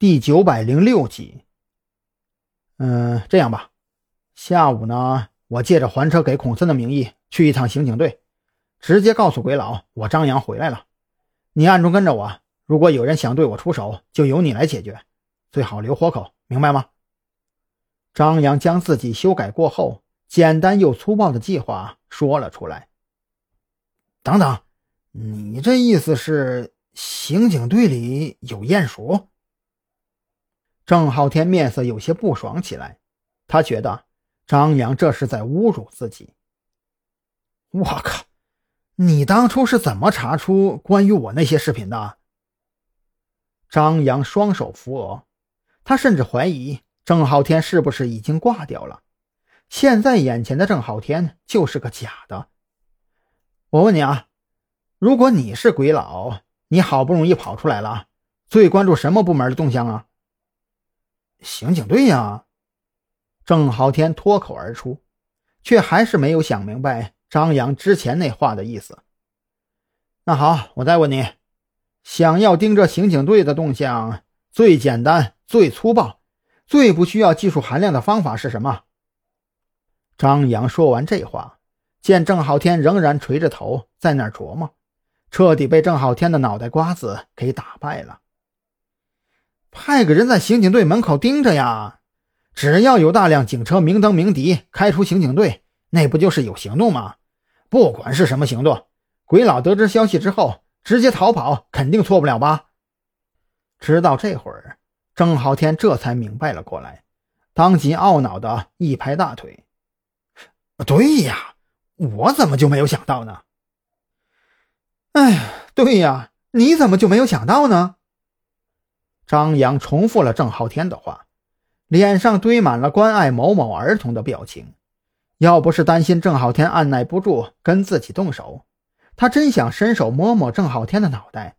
第九百零六集。嗯，这样吧，下午呢，我借着还车给孔森的名义去一趟刑警队，直接告诉鬼佬我张扬回来了。你暗中跟着我，如果有人想对我出手，就由你来解决，最好留活口，明白吗？张扬将自己修改过后简单又粗暴的计划说了出来。等等，你这意思是刑警队里有鼹鼠？郑浩天面色有些不爽起来，他觉得张扬这是在侮辱自己。我靠！你当初是怎么查出关于我那些视频的？张扬双手扶额，他甚至怀疑郑浩天是不是已经挂掉了。现在眼前的郑浩天就是个假的。我问你啊，如果你是鬼佬，你好不容易跑出来了，最关注什么部门的动向啊？刑警队呀！郑浩天脱口而出，却还是没有想明白张扬之前那话的意思。那好，我再问你，想要盯着刑警队的动向，最简单、最粗暴、最不需要技术含量的方法是什么？张扬说完这话，见郑浩天仍然垂着头在那儿琢磨，彻底被郑浩天的脑袋瓜子给打败了。派个人在刑警队门口盯着呀，只要有大量警车明灯鸣笛开出刑警队，那不就是有行动吗？不管是什么行动，鬼佬得知消息之后直接逃跑，肯定错不了吧？直到这会儿，郑浩天这才明白了过来，当即懊恼的一拍大腿：“对呀，我怎么就没有想到呢？哎，对呀，你怎么就没有想到呢？”张扬重复了郑浩天的话，脸上堆满了关爱某某儿童的表情。要不是担心郑浩天按耐不住跟自己动手，他真想伸手摸摸郑浩天的脑袋，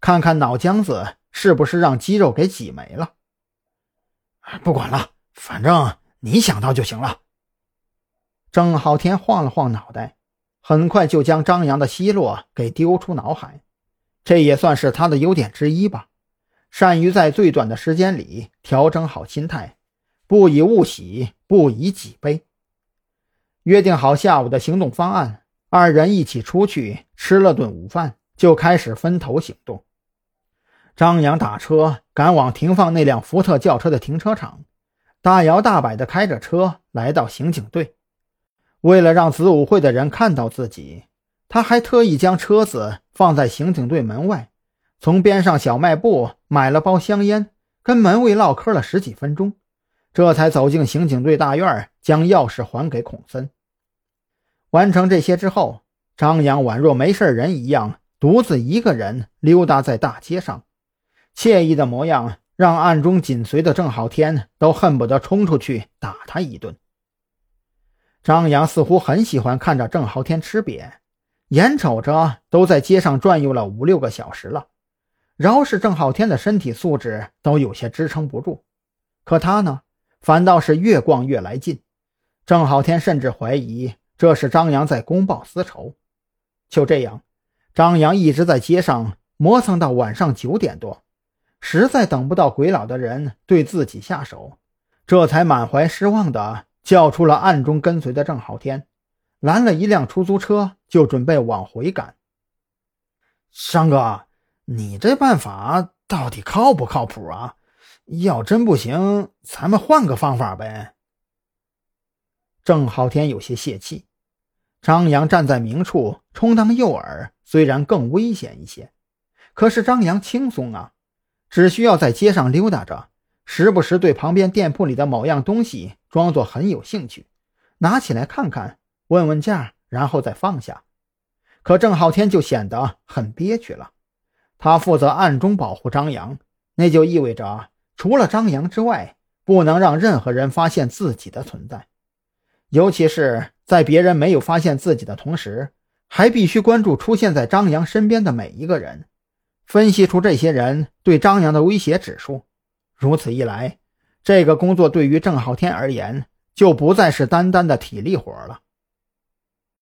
看看脑浆子是不是让肌肉给挤没了。不管了，反正你想到就行了。郑浩天晃了晃脑袋，很快就将张扬的奚落给丢出脑海，这也算是他的优点之一吧。善于在最短的时间里调整好心态，不以物喜，不以己悲。约定好下午的行动方案，二人一起出去吃了顿午饭，就开始分头行动。张扬打车赶往停放那辆福特轿车的停车场，大摇大摆地开着车来到刑警队。为了让子午会的人看到自己，他还特意将车子放在刑警队门外。从边上小卖部买了包香烟，跟门卫唠嗑了十几分钟，这才走进刑警队大院，将钥匙还给孔森。完成这些之后，张扬宛若没事人一样，独自一个人溜达在大街上，惬意的模样让暗中紧随的郑浩天都恨不得冲出去打他一顿。张扬似乎很喜欢看着郑浩天吃瘪，眼瞅着都在街上转悠了五六个小时了。饶是郑浩天的身体素质都有些支撑不住，可他呢，反倒是越逛越来劲。郑浩天甚至怀疑这是张扬在公报私仇。就这样，张扬一直在街上磨蹭到晚上九点多，实在等不到鬼佬的人对自己下手，这才满怀失望的叫出了暗中跟随的郑浩天，拦了一辆出租车就准备往回赶。商哥。你这办法到底靠不靠谱啊？要真不行，咱们换个方法呗。郑浩天有些泄气。张扬站在明处充当诱饵，虽然更危险一些，可是张扬轻松啊，只需要在街上溜达着，时不时对旁边店铺里的某样东西装作很有兴趣，拿起来看看，问问价，然后再放下。可郑浩天就显得很憋屈了。他负责暗中保护张扬，那就意味着除了张扬之外，不能让任何人发现自己的存在。尤其是在别人没有发现自己的同时，还必须关注出现在张扬身边的每一个人，分析出这些人对张扬的威胁指数。如此一来，这个工作对于郑浩天而言，就不再是单单的体力活了。